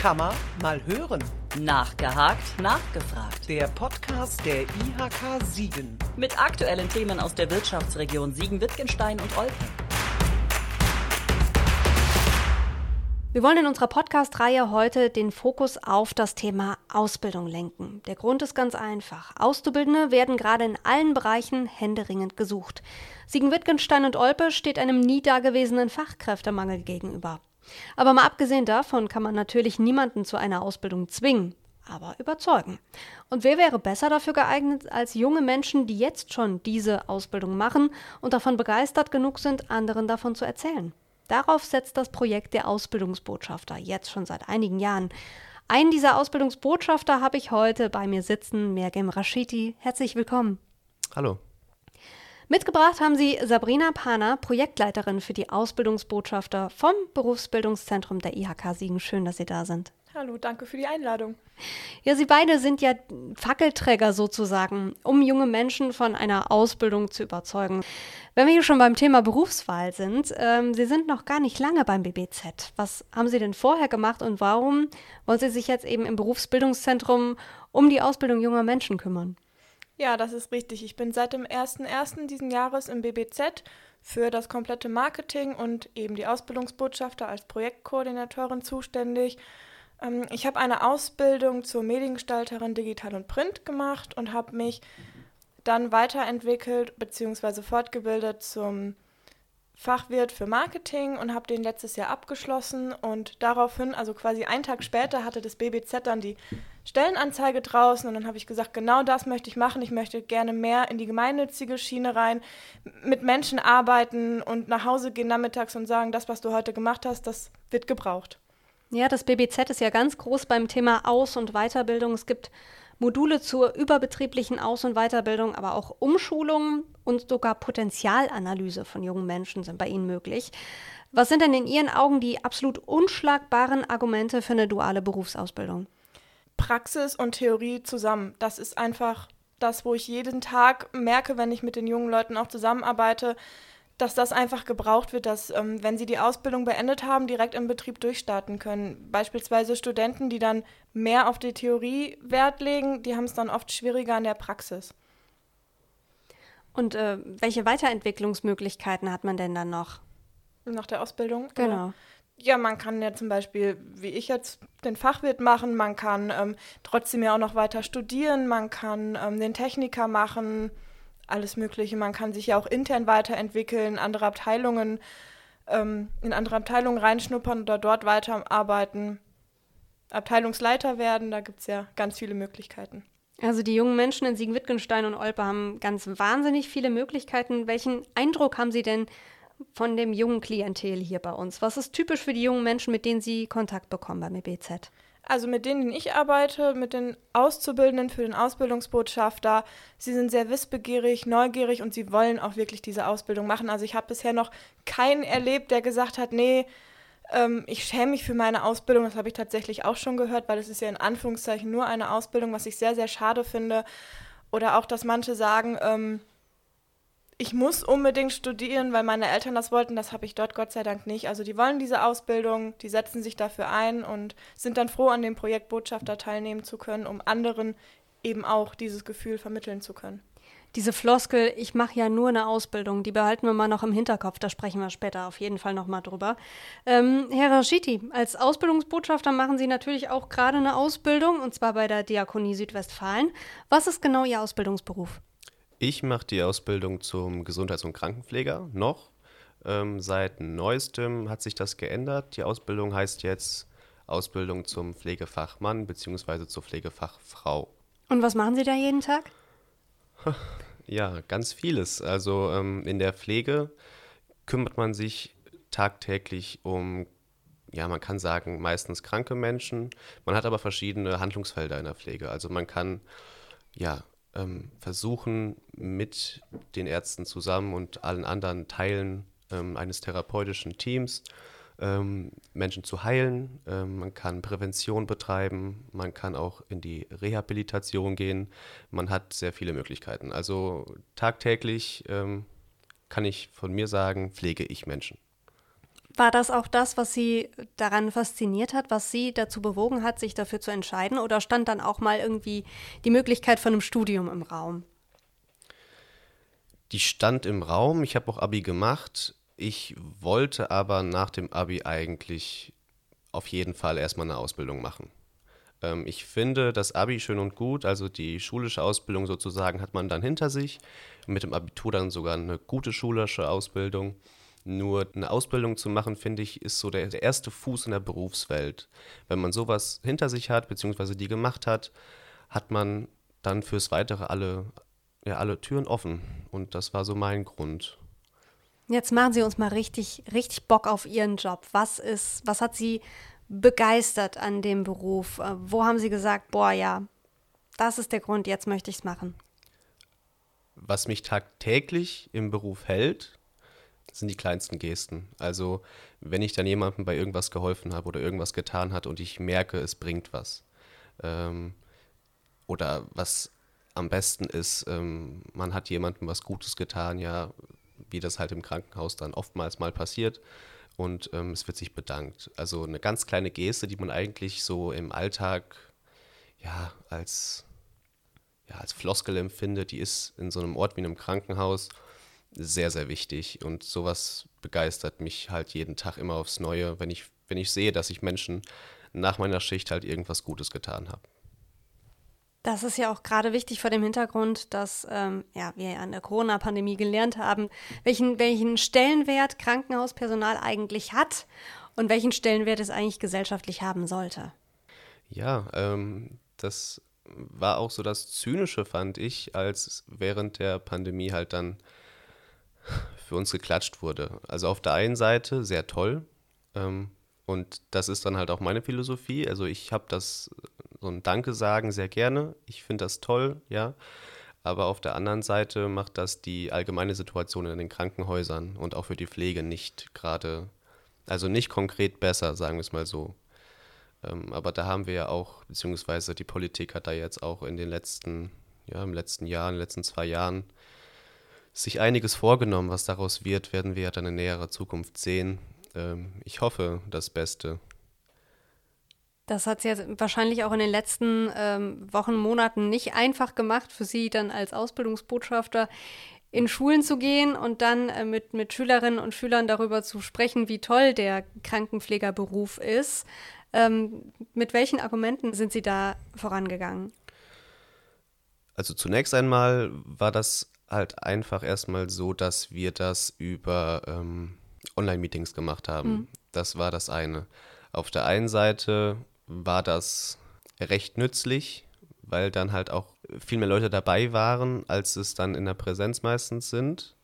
Kammer mal hören. Nachgehakt, nachgefragt. Der Podcast der IHK Siegen. Mit aktuellen Themen aus der Wirtschaftsregion Siegen-Wittgenstein und Olpe. Wir wollen in unserer Podcast-Reihe heute den Fokus auf das Thema Ausbildung lenken. Der Grund ist ganz einfach. Auszubildende werden gerade in allen Bereichen händeringend gesucht. Siegen-Wittgenstein und Olpe steht einem nie dagewesenen Fachkräftemangel gegenüber. Aber mal abgesehen davon kann man natürlich niemanden zu einer Ausbildung zwingen, aber überzeugen. Und wer wäre besser dafür geeignet als junge Menschen, die jetzt schon diese Ausbildung machen und davon begeistert genug sind, anderen davon zu erzählen? Darauf setzt das Projekt der Ausbildungsbotschafter jetzt schon seit einigen Jahren. Einen dieser Ausbildungsbotschafter habe ich heute bei mir sitzen, Mergem Rashidi. Herzlich willkommen. Hallo. Mitgebracht haben Sie Sabrina Pana, Projektleiterin für die Ausbildungsbotschafter vom Berufsbildungszentrum der IHK Siegen. Schön, dass Sie da sind. Hallo, danke für die Einladung. Ja, Sie beide sind ja Fackelträger sozusagen, um junge Menschen von einer Ausbildung zu überzeugen. Wenn wir hier schon beim Thema Berufswahl sind, ähm, Sie sind noch gar nicht lange beim BBZ. Was haben Sie denn vorher gemacht und warum wollen Sie sich jetzt eben im Berufsbildungszentrum um die Ausbildung junger Menschen kümmern? Ja, das ist richtig. Ich bin seit dem 01.01. diesen Jahres im BBZ für das komplette Marketing und eben die Ausbildungsbotschafter als Projektkoordinatorin zuständig. Ähm, ich habe eine Ausbildung zur Mediengestalterin Digital und Print gemacht und habe mich dann weiterentwickelt bzw. fortgebildet zum Fachwirt für Marketing und habe den letztes Jahr abgeschlossen und daraufhin, also quasi einen Tag später, hatte das BBZ dann die Stellenanzeige draußen und dann habe ich gesagt, genau das möchte ich machen. Ich möchte gerne mehr in die gemeinnützige Schiene rein, mit Menschen arbeiten und nach Hause gehen nachmittags und sagen, das, was du heute gemacht hast, das wird gebraucht. Ja, das BBZ ist ja ganz groß beim Thema Aus- und Weiterbildung. Es gibt Module zur überbetrieblichen Aus- und Weiterbildung, aber auch Umschulungen und sogar Potenzialanalyse von jungen Menschen sind bei Ihnen möglich. Was sind denn in Ihren Augen die absolut unschlagbaren Argumente für eine duale Berufsausbildung? Praxis und Theorie zusammen. Das ist einfach das, wo ich jeden Tag merke, wenn ich mit den jungen Leuten auch zusammenarbeite, dass das einfach gebraucht wird, dass, ähm, wenn sie die Ausbildung beendet haben, direkt im Betrieb durchstarten können. Beispielsweise Studenten, die dann mehr auf die Theorie Wert legen, die haben es dann oft schwieriger in der Praxis. Und äh, welche Weiterentwicklungsmöglichkeiten hat man denn dann noch? Nach der Ausbildung? Genau. Oder? Ja, man kann ja zum Beispiel, wie ich jetzt, den Fachwirt machen, man kann ähm, trotzdem ja auch noch weiter studieren, man kann ähm, den Techniker machen, alles Mögliche. Man kann sich ja auch intern weiterentwickeln, andere Abteilungen, ähm, in andere Abteilungen reinschnuppern oder dort weiterarbeiten, Abteilungsleiter werden, da gibt es ja ganz viele Möglichkeiten. Also die jungen Menschen in Siegen-Wittgenstein und Olpe haben ganz wahnsinnig viele Möglichkeiten. Welchen Eindruck haben Sie denn von dem jungen Klientel hier bei uns? Was ist typisch für die jungen Menschen, mit denen Sie Kontakt bekommen beim EBZ? Also mit denen ich arbeite, mit den Auszubildenden für den Ausbildungsbotschafter, sie sind sehr wissbegierig, neugierig und sie wollen auch wirklich diese Ausbildung machen. Also ich habe bisher noch keinen erlebt, der gesagt hat, nee, ähm, ich schäme mich für meine Ausbildung. Das habe ich tatsächlich auch schon gehört, weil es ist ja in Anführungszeichen nur eine Ausbildung, was ich sehr, sehr schade finde. Oder auch, dass manche sagen, ähm, ich muss unbedingt studieren, weil meine Eltern das wollten. Das habe ich dort Gott sei Dank nicht. Also die wollen diese Ausbildung, die setzen sich dafür ein und sind dann froh, an dem Projekt Botschafter teilnehmen zu können, um anderen eben auch dieses Gefühl vermitteln zu können. Diese Floskel, ich mache ja nur eine Ausbildung, die behalten wir mal noch im Hinterkopf, da sprechen wir später auf jeden Fall nochmal drüber. Ähm, Herr Raschiti, als Ausbildungsbotschafter machen Sie natürlich auch gerade eine Ausbildung, und zwar bei der Diakonie Südwestfalen. Was ist genau Ihr Ausbildungsberuf? Ich mache die Ausbildung zum Gesundheits- und Krankenpfleger noch. Ähm, seit neuestem hat sich das geändert. Die Ausbildung heißt jetzt Ausbildung zum Pflegefachmann bzw. zur Pflegefachfrau. Und was machen Sie da jeden Tag? Ja, ganz vieles. Also ähm, in der Pflege kümmert man sich tagtäglich um, ja, man kann sagen, meistens kranke Menschen. Man hat aber verschiedene Handlungsfelder in der Pflege. Also man kann ja ähm, versuchen, mit den Ärzten zusammen und allen anderen Teilen ähm, eines therapeutischen Teams ähm, Menschen zu heilen. Ähm, man kann Prävention betreiben, man kann auch in die Rehabilitation gehen. Man hat sehr viele Möglichkeiten. Also tagtäglich ähm, kann ich von mir sagen, pflege ich Menschen. War das auch das, was Sie daran fasziniert hat, was Sie dazu bewogen hat, sich dafür zu entscheiden? Oder stand dann auch mal irgendwie die Möglichkeit von einem Studium im Raum? Die stand im Raum. Ich habe auch Abi gemacht. Ich wollte aber nach dem Abi eigentlich auf jeden Fall erstmal eine Ausbildung machen. Ähm, ich finde das Abi schön und gut, also die schulische Ausbildung sozusagen hat man dann hinter sich. Mit dem Abitur dann sogar eine gute schulische Ausbildung. Nur eine Ausbildung zu machen, finde ich, ist so der, erste Fuß in der Berufswelt. Wenn man sowas hinter sich hat, beziehungsweise die gemacht hat, hat man dann fürs Weitere alle, ja, alle Türen offen. Und das war so mein Grund. Jetzt machen Sie uns mal richtig, richtig Bock auf Ihren Job. Was ist, was hat Sie begeistert an dem Beruf? Äh, wo haben Sie gesagt, boah, ja, das ist der Grund, jetzt möchte ich es machen? Was mich tagtäglich im Beruf hält, sind die kleinsten Gesten. Also wenn ich dann jemandem bei irgendwas geholfen habe oder irgendwas getan hat und ich merke, es bringt was. Ähm, oder was am besten ist, ähm, man hat jemandem was Gutes getan, ja, wie das halt im Krankenhaus dann oftmals mal passiert. Und ähm, es wird sich bedankt. Also eine ganz kleine Geste, die man eigentlich so im Alltag ja als, ja, als Floskel empfindet, die ist in so einem Ort wie einem Krankenhaus sehr, sehr wichtig. Und sowas begeistert mich halt jeden Tag immer aufs Neue, wenn ich, wenn ich sehe, dass ich Menschen nach meiner Schicht halt irgendwas Gutes getan habe. Das ist ja auch gerade wichtig vor dem Hintergrund, dass ähm, ja, wir an der Corona-Pandemie gelernt haben, welchen, welchen Stellenwert Krankenhauspersonal eigentlich hat und welchen Stellenwert es eigentlich gesellschaftlich haben sollte. Ja, ähm, das war auch so das Zynische, fand ich, als während der Pandemie halt dann für uns geklatscht wurde. Also auf der einen Seite sehr toll. Ähm, und das ist dann halt auch meine Philosophie. Also ich habe das so ein Danke sagen sehr gerne. Ich finde das toll, ja. Aber auf der anderen Seite macht das die allgemeine Situation in den Krankenhäusern und auch für die Pflege nicht gerade, also nicht konkret besser, sagen wir es mal so. Ähm, aber da haben wir ja auch, beziehungsweise die Politik hat da jetzt auch in den letzten, ja, im letzten Jahr, in den letzten zwei Jahren sich einiges vorgenommen. Was daraus wird, werden wir ja dann in näherer Zukunft sehen. Ähm, ich hoffe das Beste. Das hat es ja wahrscheinlich auch in den letzten ähm, Wochen, Monaten nicht einfach gemacht, für Sie dann als Ausbildungsbotschafter in Schulen zu gehen und dann äh, mit, mit Schülerinnen und Schülern darüber zu sprechen, wie toll der Krankenpflegerberuf ist. Ähm, mit welchen Argumenten sind Sie da vorangegangen? Also zunächst einmal war das halt einfach erstmal so, dass wir das über ähm, Online-Meetings gemacht haben. Mhm. Das war das eine. Auf der einen Seite war das recht nützlich, weil dann halt auch viel mehr Leute dabei waren, als es dann in der Präsenz meistens sind,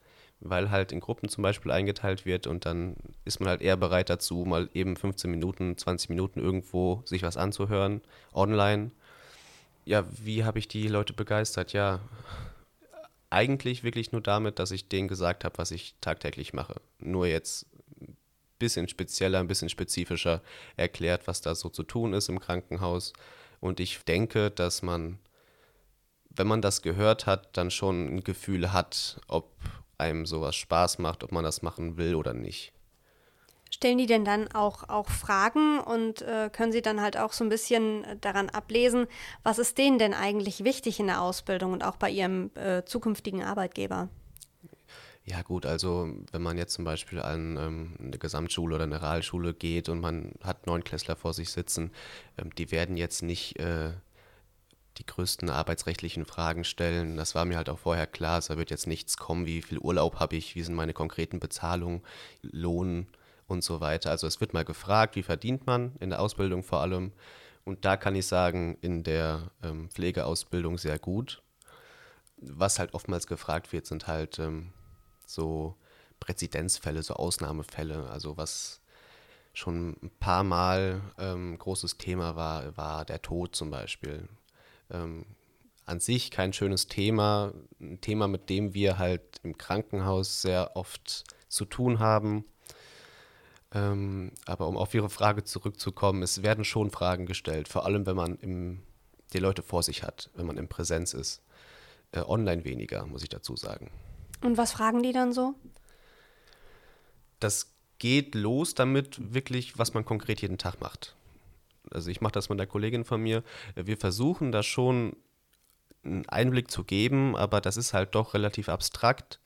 weil halt in Gruppen zum Beispiel eingeteilt wird und dann ist man halt eher bereit dazu, mal eben 15 Minuten, 20 Minuten irgendwo sich was anzuhören, online. Ja, wie habe ich die Leute begeistert? Ja, eigentlich wirklich nur damit, dass ich denen gesagt habe, was ich tagtäglich mache. Nur jetzt ein bisschen spezieller, ein bisschen spezifischer erklärt, was da so zu tun ist im Krankenhaus. Und ich denke, dass man, wenn man das gehört hat, dann schon ein Gefühl hat, ob einem sowas Spaß macht, ob man das machen will oder nicht. Stellen die denn dann auch, auch Fragen und äh, können sie dann halt auch so ein bisschen äh, daran ablesen, was ist denen denn eigentlich wichtig in der Ausbildung und auch bei ihrem äh, zukünftigen Arbeitgeber? Ja gut, also wenn man jetzt zum Beispiel an ähm, eine Gesamtschule oder eine Realschule geht und man hat neun Klässler vor sich sitzen, ähm, die werden jetzt nicht äh, die größten arbeitsrechtlichen Fragen stellen. Das war mir halt auch vorher klar. Es wird jetzt nichts kommen, wie viel Urlaub habe ich, wie sind meine konkreten Bezahlungen, Lohn und so weiter. Also es wird mal gefragt, wie verdient man in der Ausbildung vor allem. Und da kann ich sagen, in der ähm, Pflegeausbildung sehr gut. Was halt oftmals gefragt wird, sind halt ähm, so Präzedenzfälle, so Ausnahmefälle. Also was schon ein paar Mal ähm, großes Thema war, war der Tod zum Beispiel. Ähm, an sich kein schönes Thema, ein Thema, mit dem wir halt im Krankenhaus sehr oft zu tun haben ähm, aber um auf Ihre Frage zurückzukommen, es werden schon Fragen gestellt, vor allem wenn man im, die Leute vor sich hat, wenn man in Präsenz ist. Äh, online weniger, muss ich dazu sagen. Und was fragen die dann so? Das geht los damit wirklich, was man konkret jeden Tag macht. Also ich mache das mit einer Kollegin von mir. Wir versuchen da schon einen Einblick zu geben, aber das ist halt doch relativ abstrakt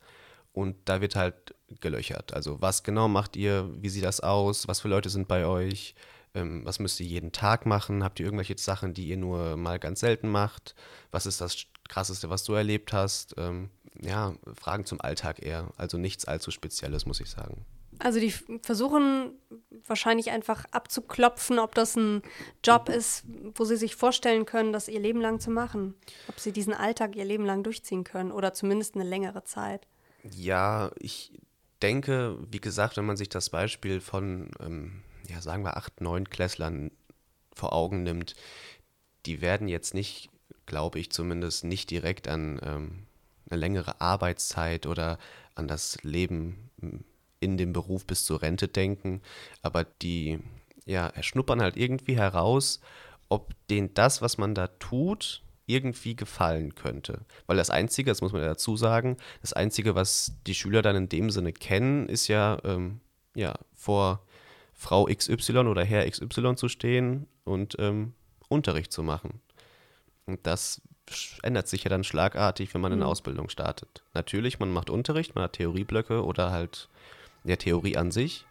und da wird halt gelöchert. Also was genau macht ihr, wie sieht das aus, was für Leute sind bei euch, ähm, was müsst ihr jeden Tag machen, habt ihr irgendwelche Sachen, die ihr nur mal ganz selten macht, was ist das Krasseste, was du erlebt hast, ähm, ja, Fragen zum Alltag eher, also nichts allzu Spezielles, muss ich sagen. Also die versuchen wahrscheinlich einfach abzuklopfen, ob das ein Job ist, wo sie sich vorstellen können, das ihr Leben lang zu machen. Ob sie diesen Alltag ihr Leben lang durchziehen können oder zumindest eine längere Zeit. Ja, ich denke, wie gesagt, wenn man sich das Beispiel von, ähm, ja, sagen wir, acht, neun Klässlern vor Augen nimmt, die werden jetzt nicht, glaube ich zumindest, nicht direkt an ähm, eine längere Arbeitszeit oder an das Leben in dem Beruf bis zur Rente denken, aber die ja, erschnuppern halt irgendwie heraus, ob denen das, was man da tut, irgendwie gefallen könnte. Weil das Einzige, das muss man ja dazu sagen, das Einzige, was die Schüler dann in dem Sinne kennen, ist ja, ähm, ja vor Frau XY oder Herr XY zu stehen und ähm, Unterricht zu machen. Und das ändert sich ja dann schlagartig, wenn man eine mhm. Ausbildung startet. Natürlich, man macht Unterricht, man hat Theorieblöcke oder halt der Theorie an sich.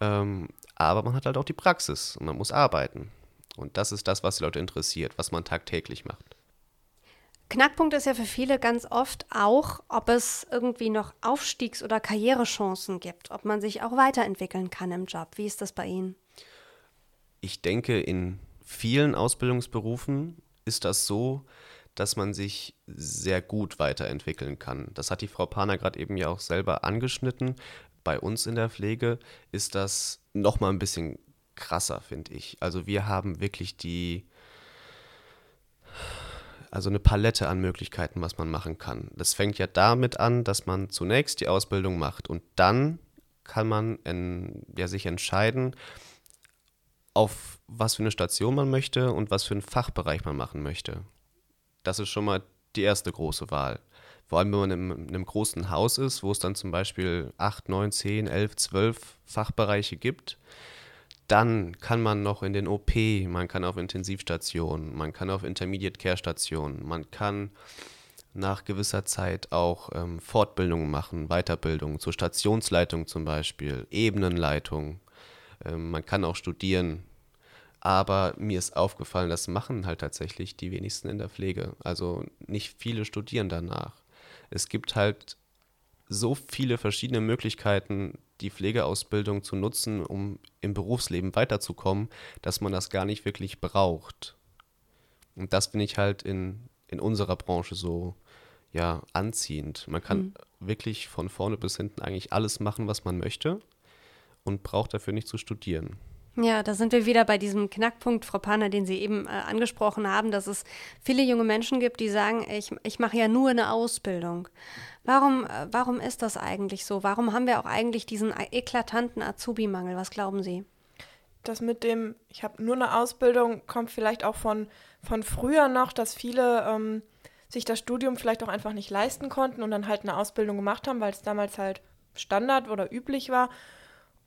Ähm, aber man hat halt auch die Praxis und man muss arbeiten. Und das ist das, was die Leute interessiert, was man tagtäglich macht. Knackpunkt ist ja für viele ganz oft auch, ob es irgendwie noch Aufstiegs- oder Karrierechancen gibt, ob man sich auch weiterentwickeln kann im Job. Wie ist das bei Ihnen? Ich denke, in vielen Ausbildungsberufen ist das so, dass man sich sehr gut weiterentwickeln kann. Das hat die Frau Paner gerade eben ja auch selber angeschnitten. Bei uns in der Pflege ist das nochmal ein bisschen krasser, finde ich. Also wir haben wirklich die, also eine Palette an Möglichkeiten, was man machen kann. Das fängt ja damit an, dass man zunächst die Ausbildung macht und dann kann man in, ja, sich entscheiden, auf was für eine Station man möchte und was für einen Fachbereich man machen möchte. Das ist schon mal die erste große Wahl. Vor allem, wenn man in, in einem großen Haus ist, wo es dann zum Beispiel 8, 9, 10, 11, 12 Fachbereiche gibt, dann kann man noch in den OP, man kann auf Intensivstationen, man kann auf Intermediate Care Stationen, man kann nach gewisser Zeit auch ähm, Fortbildungen machen, Weiterbildung zur Stationsleitung zum Beispiel, Ebenenleitung. Ähm, man kann auch studieren. Aber mir ist aufgefallen, das machen halt tatsächlich die wenigsten in der Pflege. Also nicht viele studieren danach. Es gibt halt so viele verschiedene Möglichkeiten, die Pflegeausbildung zu nutzen, um im Berufsleben weiterzukommen, dass man das gar nicht wirklich braucht. Und das finde ich halt in, in unserer Branche so ja, anziehend. Man kann mhm. wirklich von vorne bis hinten eigentlich alles machen, was man möchte und braucht dafür nicht zu studieren. Ja, da sind wir wieder bei diesem Knackpunkt, Frau Panner, den Sie eben äh, angesprochen haben, dass es viele junge Menschen gibt, die sagen, ich, ich mache ja nur eine Ausbildung. Warum, äh, warum ist das eigentlich so? Warum haben wir auch eigentlich diesen eklatanten Azubi-Mangel? Was glauben Sie? Das mit dem, ich habe nur eine Ausbildung, kommt vielleicht auch von, von früher noch, dass viele ähm, sich das Studium vielleicht auch einfach nicht leisten konnten und dann halt eine Ausbildung gemacht haben, weil es damals halt Standard oder üblich war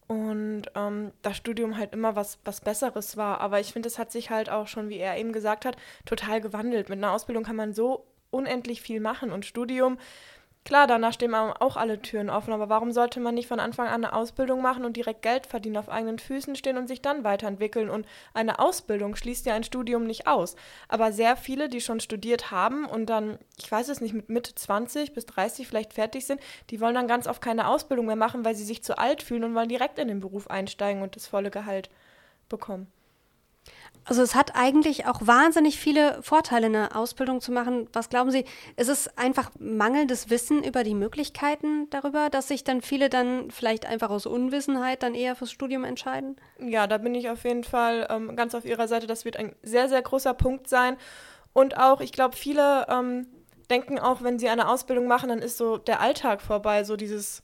und ähm, das Studium halt immer was, was Besseres war. Aber ich finde, es hat sich halt auch schon, wie er eben gesagt hat, total gewandelt. Mit einer Ausbildung kann man so unendlich viel machen und Studium Klar, danach stehen auch alle Türen offen, aber warum sollte man nicht von Anfang an eine Ausbildung machen und direkt Geld verdienen, auf eigenen Füßen stehen und sich dann weiterentwickeln? Und eine Ausbildung schließt ja ein Studium nicht aus. Aber sehr viele, die schon studiert haben und dann, ich weiß es nicht, mit Mitte 20 bis 30 vielleicht fertig sind, die wollen dann ganz oft keine Ausbildung mehr machen, weil sie sich zu alt fühlen und wollen direkt in den Beruf einsteigen und das volle Gehalt bekommen. Also es hat eigentlich auch wahnsinnig viele Vorteile, eine Ausbildung zu machen. Was glauben Sie, ist es einfach mangelndes Wissen über die Möglichkeiten darüber, dass sich dann viele dann vielleicht einfach aus Unwissenheit dann eher fürs Studium entscheiden? Ja, da bin ich auf jeden Fall ähm, ganz auf Ihrer Seite. Das wird ein sehr, sehr großer Punkt sein. Und auch, ich glaube, viele ähm, denken auch, wenn sie eine Ausbildung machen, dann ist so der Alltag vorbei, so dieses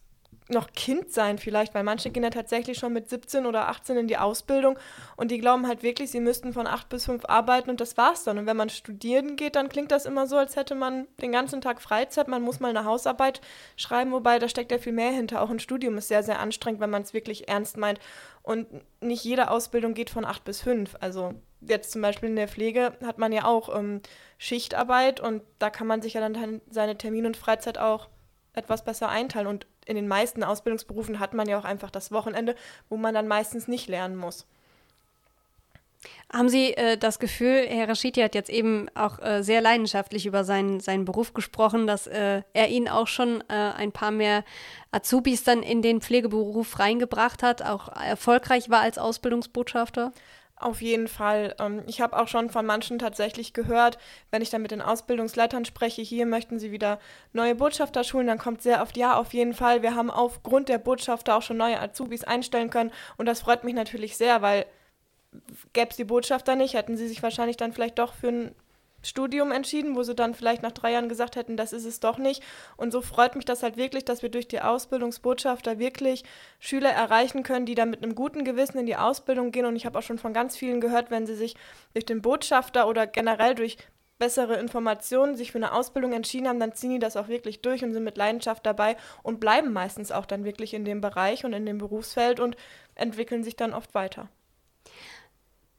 noch Kind sein vielleicht, weil manche gehen ja tatsächlich schon mit 17 oder 18 in die Ausbildung und die glauben halt wirklich, sie müssten von 8 bis 5 arbeiten und das war's dann. Und wenn man studieren geht, dann klingt das immer so, als hätte man den ganzen Tag Freizeit, man muss mal eine Hausarbeit schreiben, wobei da steckt ja viel mehr hinter. Auch ein Studium ist sehr, sehr anstrengend, wenn man es wirklich ernst meint. Und nicht jede Ausbildung geht von 8 bis 5. Also jetzt zum Beispiel in der Pflege hat man ja auch ähm, Schichtarbeit und da kann man sich ja dann seine Termin- und Freizeit auch etwas besser einteilen. Und in den meisten Ausbildungsberufen hat man ja auch einfach das Wochenende, wo man dann meistens nicht lernen muss. Haben Sie äh, das Gefühl, Herr Raschiti hat jetzt eben auch äh, sehr leidenschaftlich über seinen, seinen Beruf gesprochen, dass äh, er Ihnen auch schon äh, ein paar mehr Azubis dann in den Pflegeberuf reingebracht hat, auch erfolgreich war als Ausbildungsbotschafter? Auf jeden Fall. Ähm, ich habe auch schon von manchen tatsächlich gehört, wenn ich dann mit den Ausbildungsleitern spreche, hier möchten sie wieder neue Botschafter schulen, dann kommt sehr oft, ja, auf jeden Fall. Wir haben aufgrund der Botschafter auch schon neue Azubis einstellen können und das freut mich natürlich sehr, weil gäbe es die Botschafter nicht, hätten sie sich wahrscheinlich dann vielleicht doch für ein Studium entschieden, wo sie dann vielleicht nach drei Jahren gesagt hätten, das ist es doch nicht. Und so freut mich das halt wirklich, dass wir durch die Ausbildungsbotschafter wirklich Schüler erreichen können, die dann mit einem guten Gewissen in die Ausbildung gehen. Und ich habe auch schon von ganz vielen gehört, wenn sie sich durch den Botschafter oder generell durch bessere Informationen sich für eine Ausbildung entschieden haben, dann ziehen die das auch wirklich durch und sind mit Leidenschaft dabei und bleiben meistens auch dann wirklich in dem Bereich und in dem Berufsfeld und entwickeln sich dann oft weiter.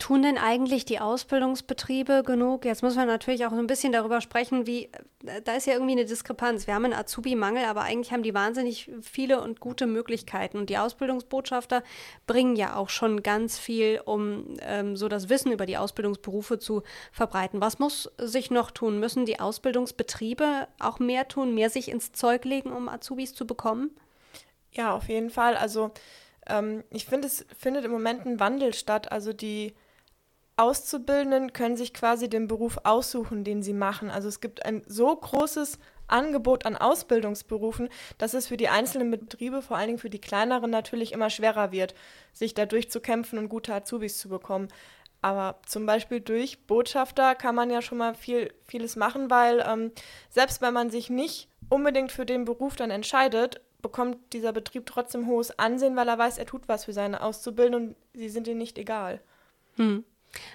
Tun denn eigentlich die Ausbildungsbetriebe genug? Jetzt muss man natürlich auch ein bisschen darüber sprechen, wie, äh, da ist ja irgendwie eine Diskrepanz. Wir haben einen Azubi-Mangel, aber eigentlich haben die wahnsinnig viele und gute Möglichkeiten. Und die Ausbildungsbotschafter bringen ja auch schon ganz viel, um ähm, so das Wissen über die Ausbildungsberufe zu verbreiten. Was muss sich noch tun? Müssen die Ausbildungsbetriebe auch mehr tun, mehr sich ins Zeug legen, um Azubis zu bekommen? Ja, auf jeden Fall. Also ähm, ich finde, es findet im Moment ein Wandel statt. Also die Auszubildenden können sich quasi den Beruf aussuchen, den sie machen. Also es gibt ein so großes Angebot an Ausbildungsberufen, dass es für die einzelnen Betriebe, vor allen Dingen für die kleineren, natürlich immer schwerer wird, sich da durchzukämpfen und gute Azubis zu bekommen. Aber zum Beispiel durch Botschafter kann man ja schon mal viel, vieles machen, weil ähm, selbst wenn man sich nicht unbedingt für den Beruf dann entscheidet, bekommt dieser Betrieb trotzdem hohes Ansehen, weil er weiß, er tut was für seine Auszubildenden und sie sind ihm nicht egal. Hm.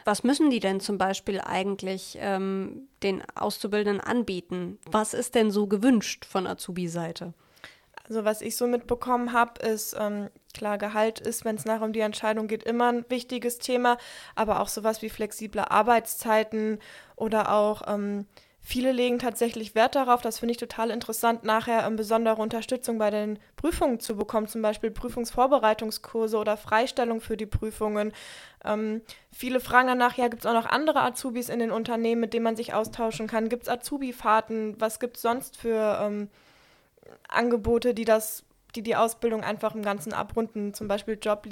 Was müssen die denn zum Beispiel eigentlich ähm, den Auszubildenden anbieten? Was ist denn so gewünscht von Azubi-Seite? Also was ich so mitbekommen habe, ist, ähm, klar, Gehalt ist, wenn es nachher um die Entscheidung geht, immer ein wichtiges Thema, aber auch sowas wie flexible Arbeitszeiten oder auch ähm, Viele legen tatsächlich Wert darauf, das finde ich total interessant, nachher ähm, besondere Unterstützung bei den Prüfungen zu bekommen, zum Beispiel Prüfungsvorbereitungskurse oder Freistellung für die Prüfungen. Ähm, viele fragen danach, ja, gibt es auch noch andere Azubis in den Unternehmen, mit denen man sich austauschen kann? Gibt es Azubi-Fahrten? Was gibt es sonst für ähm, Angebote, die das, die die Ausbildung einfach im Ganzen abrunden? Zum Beispiel Job,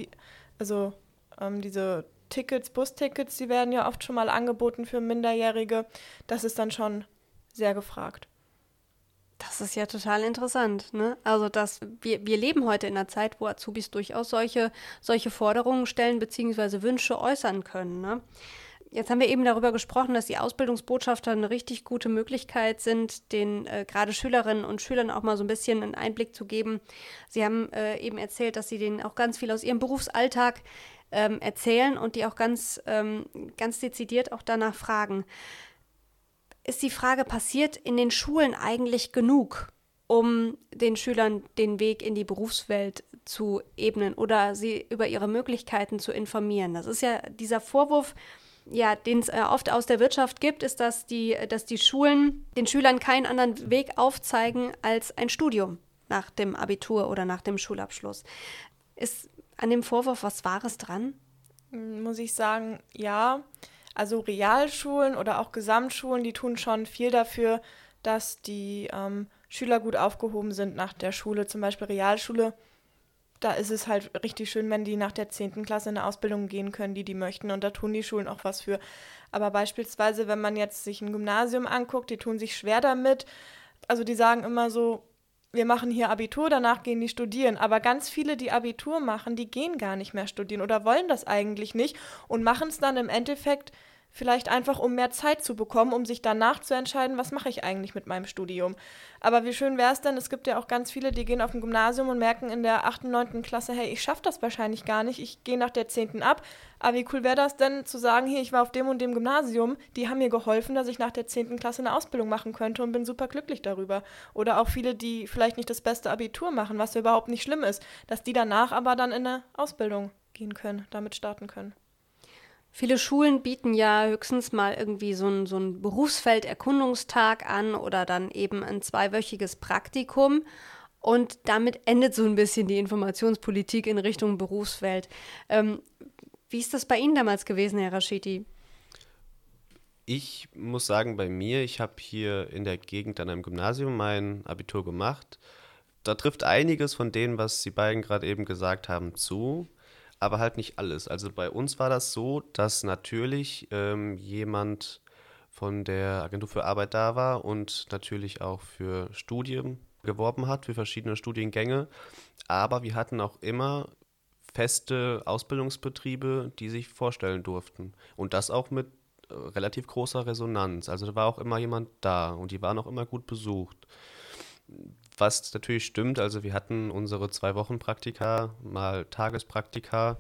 also ähm, diese Tickets, Bustickets, die werden ja oft schon mal angeboten für Minderjährige. Das ist dann schon sehr gefragt. Das ist ja total interessant. Ne? Also dass wir, wir leben heute in einer Zeit, wo Azubis durchaus solche, solche Forderungen stellen bzw. Wünsche äußern können. Ne? Jetzt haben wir eben darüber gesprochen, dass die Ausbildungsbotschafter eine richtig gute Möglichkeit sind, den äh, gerade Schülerinnen und Schülern auch mal so ein bisschen einen Einblick zu geben. Sie haben äh, eben erzählt, dass sie denen auch ganz viel aus ihrem Berufsalltag ähm, erzählen und die auch ganz, ähm, ganz dezidiert auch danach fragen. Ist die Frage, passiert in den Schulen eigentlich genug, um den Schülern den Weg in die Berufswelt zu ebnen oder sie über ihre Möglichkeiten zu informieren? Das ist ja dieser Vorwurf, ja, den es äh, oft aus der Wirtschaft gibt, ist, dass die, dass die Schulen den Schülern keinen anderen Weg aufzeigen als ein Studium nach dem Abitur oder nach dem Schulabschluss. Ist an dem Vorwurf was Wahres dran? Hm, muss ich sagen, ja. Also Realschulen oder auch Gesamtschulen, die tun schon viel dafür, dass die ähm, Schüler gut aufgehoben sind nach der Schule. Zum Beispiel Realschule, da ist es halt richtig schön, wenn die nach der 10. Klasse in eine Ausbildung gehen können, die die möchten. Und da tun die Schulen auch was für. Aber beispielsweise, wenn man jetzt sich ein Gymnasium anguckt, die tun sich schwer damit. Also die sagen immer so, wir machen hier Abitur, danach gehen die studieren. Aber ganz viele, die Abitur machen, die gehen gar nicht mehr studieren oder wollen das eigentlich nicht und machen es dann im Endeffekt Vielleicht einfach, um mehr Zeit zu bekommen, um sich danach zu entscheiden, was mache ich eigentlich mit meinem Studium. Aber wie schön wäre es denn, es gibt ja auch ganz viele, die gehen auf ein Gymnasium und merken in der 8., 9. Klasse, hey, ich schaffe das wahrscheinlich gar nicht, ich gehe nach der 10. ab. Aber wie cool wäre das denn zu sagen, hier, ich war auf dem und dem Gymnasium, die haben mir geholfen, dass ich nach der 10. Klasse eine Ausbildung machen könnte und bin super glücklich darüber. Oder auch viele, die vielleicht nicht das beste Abitur machen, was ja überhaupt nicht schlimm ist, dass die danach aber dann in eine Ausbildung gehen können, damit starten können. Viele Schulen bieten ja höchstens mal irgendwie so ein, so Berufsfelderkundungstag an oder dann eben ein zweiwöchiges Praktikum. Und damit endet so ein bisschen die Informationspolitik in Richtung Berufswelt. Ähm, wie ist das bei Ihnen damals gewesen, Herr Rashidi? Ich muss sagen, bei mir, ich habe hier in der Gegend an einem Gymnasium mein Abitur gemacht. Da trifft einiges von dem, was Sie beiden gerade eben gesagt haben, zu aber halt nicht alles. Also bei uns war das so, dass natürlich ähm, jemand von der Agentur für Arbeit da war und natürlich auch für Studien geworben hat, für verschiedene Studiengänge. Aber wir hatten auch immer feste Ausbildungsbetriebe, die sich vorstellen durften. Und das auch mit äh, relativ großer Resonanz. Also da war auch immer jemand da und die waren auch immer gut besucht. Was natürlich stimmt, also wir hatten unsere zwei Wochen Praktika, mal Tagespraktika.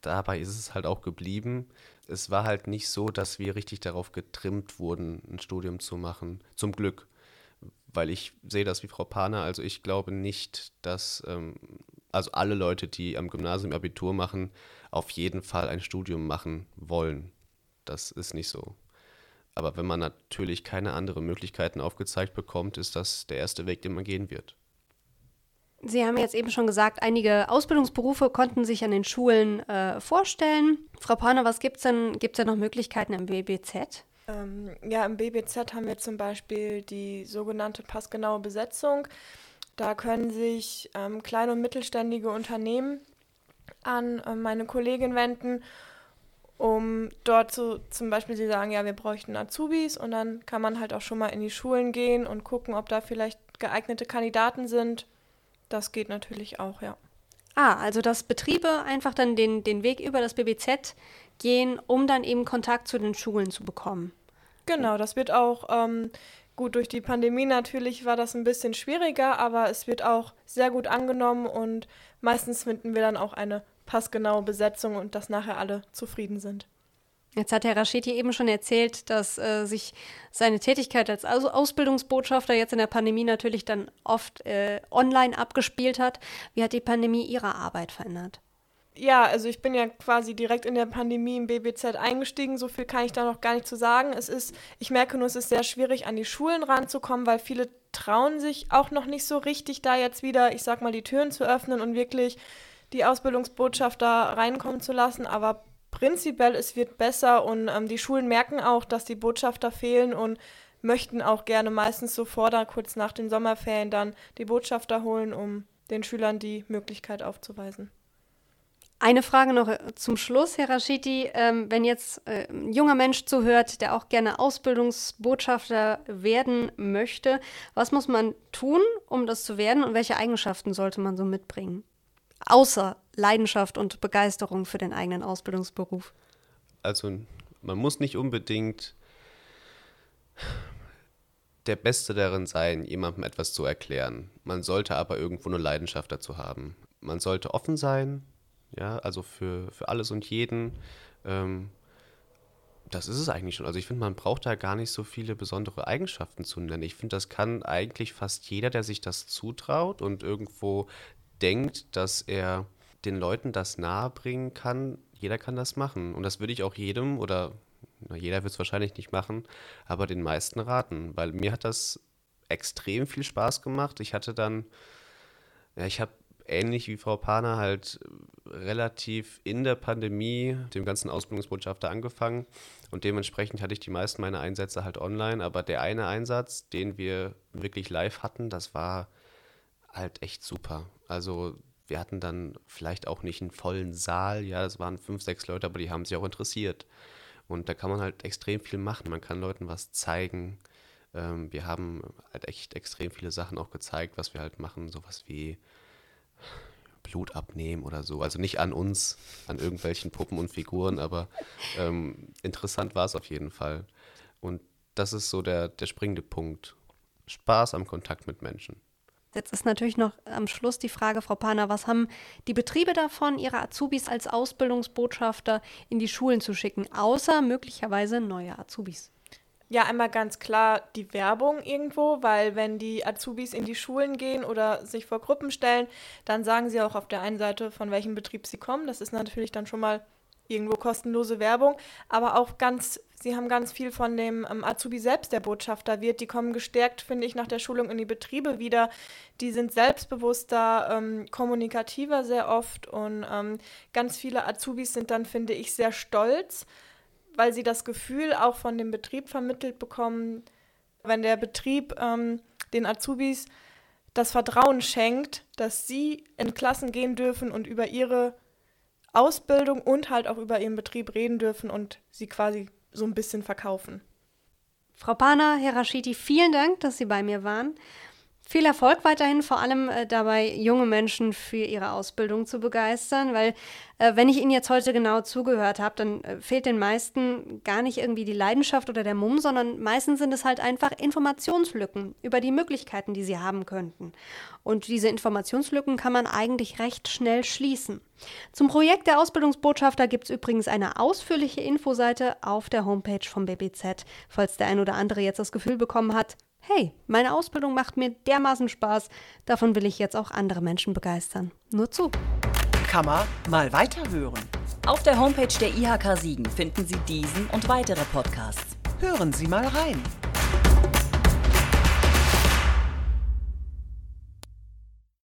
Dabei ist es halt auch geblieben. Es war halt nicht so, dass wir richtig darauf getrimmt wurden, ein Studium zu machen. Zum Glück. Weil ich sehe das wie Frau Paner. Also ich glaube nicht, dass ähm, also alle Leute, die am Gymnasium Abitur machen, auf jeden Fall ein Studium machen wollen. Das ist nicht so. Aber wenn man natürlich keine anderen Möglichkeiten aufgezeigt bekommt, ist das der erste Weg, den man gehen wird. Sie haben jetzt eben schon gesagt, einige Ausbildungsberufe konnten sich an den Schulen äh, vorstellen. Frau Pauner, was gibt es denn? Gibt es da noch Möglichkeiten im BBZ? Ähm, ja, im BBZ haben wir zum Beispiel die sogenannte passgenaue Besetzung. Da können sich ähm, kleine und mittelständige Unternehmen an äh, meine Kollegin wenden um dort zu, zum Beispiel, sie sagen, ja, wir bräuchten Azubis und dann kann man halt auch schon mal in die Schulen gehen und gucken, ob da vielleicht geeignete Kandidaten sind. Das geht natürlich auch, ja. Ah, also dass Betriebe einfach dann den, den Weg über das BBZ gehen, um dann eben Kontakt zu den Schulen zu bekommen. Genau, das wird auch ähm, gut durch die Pandemie natürlich war das ein bisschen schwieriger, aber es wird auch sehr gut angenommen und meistens finden wir dann auch eine passgenaue Besetzung und dass nachher alle zufrieden sind. Jetzt hat Herr Rascheti eben schon erzählt, dass äh, sich seine Tätigkeit als Aus Ausbildungsbotschafter jetzt in der Pandemie natürlich dann oft äh, online abgespielt hat. Wie hat die Pandemie Ihre Arbeit verändert? Ja, also ich bin ja quasi direkt in der Pandemie im BBZ eingestiegen. So viel kann ich da noch gar nicht zu sagen. Es ist, ich merke nur, es ist sehr schwierig, an die Schulen ranzukommen, weil viele trauen sich auch noch nicht so richtig, da jetzt wieder, ich sag mal, die Türen zu öffnen und wirklich die Ausbildungsbotschafter reinkommen zu lassen, aber prinzipiell es wird besser und ähm, die Schulen merken auch, dass die Botschafter fehlen und möchten auch gerne meistens sofort kurz nach den Sommerferien dann die Botschafter holen, um den Schülern die Möglichkeit aufzuweisen. Eine Frage noch äh, zum Schluss, Herr Raschiti. Ähm, wenn jetzt äh, ein junger Mensch zuhört, der auch gerne Ausbildungsbotschafter werden möchte, was muss man tun, um das zu werden und welche Eigenschaften sollte man so mitbringen? Außer Leidenschaft und Begeisterung für den eigenen Ausbildungsberuf? Also man muss nicht unbedingt der Beste darin sein, jemandem etwas zu erklären. Man sollte aber irgendwo eine Leidenschaft dazu haben. Man sollte offen sein, ja, also für, für alles und jeden. Ähm, das ist es eigentlich schon. Also ich finde, man braucht da gar nicht so viele besondere Eigenschaften zu nennen. Ich finde, das kann eigentlich fast jeder, der sich das zutraut und irgendwo denkt, dass er den Leuten das nahebringen kann, jeder kann das machen. Und das würde ich auch jedem oder na, jeder wird es wahrscheinlich nicht machen, aber den meisten raten, weil mir hat das extrem viel Spaß gemacht. Ich hatte dann, ja, ich habe ähnlich wie Frau Paner halt relativ in der Pandemie dem ganzen Ausbildungsbotschafter angefangen und dementsprechend hatte ich die meisten meiner Einsätze halt online, aber der eine Einsatz, den wir wirklich live hatten, das war halt echt super. Also wir hatten dann vielleicht auch nicht einen vollen Saal, ja, es waren fünf, sechs Leute, aber die haben sich auch interessiert. Und da kann man halt extrem viel machen. Man kann Leuten was zeigen. Ähm, wir haben halt echt extrem viele Sachen auch gezeigt, was wir halt machen. Sowas wie Blut abnehmen oder so. Also nicht an uns, an irgendwelchen Puppen und Figuren, aber ähm, interessant war es auf jeden Fall. Und das ist so der, der springende Punkt. Spaß am Kontakt mit Menschen. Jetzt ist natürlich noch am Schluss die Frage, Frau Pana, was haben die Betriebe davon, ihre Azubis als Ausbildungsbotschafter in die Schulen zu schicken, außer möglicherweise neue Azubis? Ja, einmal ganz klar die Werbung irgendwo, weil wenn die Azubis in die Schulen gehen oder sich vor Gruppen stellen, dann sagen sie auch auf der einen Seite, von welchem Betrieb sie kommen. Das ist natürlich dann schon mal irgendwo kostenlose Werbung, aber auch ganz, sie haben ganz viel von dem ähm, Azubi selbst, der Botschafter wird. Die kommen gestärkt, finde ich, nach der Schulung in die Betriebe wieder. Die sind selbstbewusster, ähm, kommunikativer sehr oft und ähm, ganz viele Azubis sind dann, finde ich, sehr stolz, weil sie das Gefühl auch von dem Betrieb vermittelt bekommen, wenn der Betrieb ähm, den Azubis das Vertrauen schenkt, dass sie in Klassen gehen dürfen und über ihre Ausbildung und halt auch über ihren Betrieb reden dürfen und sie quasi so ein bisschen verkaufen. Frau Pana, Herr Rashidi, vielen Dank, dass Sie bei mir waren. Viel Erfolg weiterhin, vor allem äh, dabei, junge Menschen für ihre Ausbildung zu begeistern, weil äh, wenn ich Ihnen jetzt heute genau zugehört habe, dann äh, fehlt den meisten gar nicht irgendwie die Leidenschaft oder der Mumm, sondern meistens sind es halt einfach Informationslücken über die Möglichkeiten, die sie haben könnten. Und diese Informationslücken kann man eigentlich recht schnell schließen. Zum Projekt der Ausbildungsbotschafter gibt es übrigens eine ausführliche Infoseite auf der Homepage vom BBZ, falls der ein oder andere jetzt das Gefühl bekommen hat, hey, meine Ausbildung macht mir dermaßen Spaß, davon will ich jetzt auch andere Menschen begeistern. Nur zu. Kann man mal weiterhören. Auf der Homepage der IHK Siegen finden Sie diesen und weitere Podcasts. Hören Sie mal rein.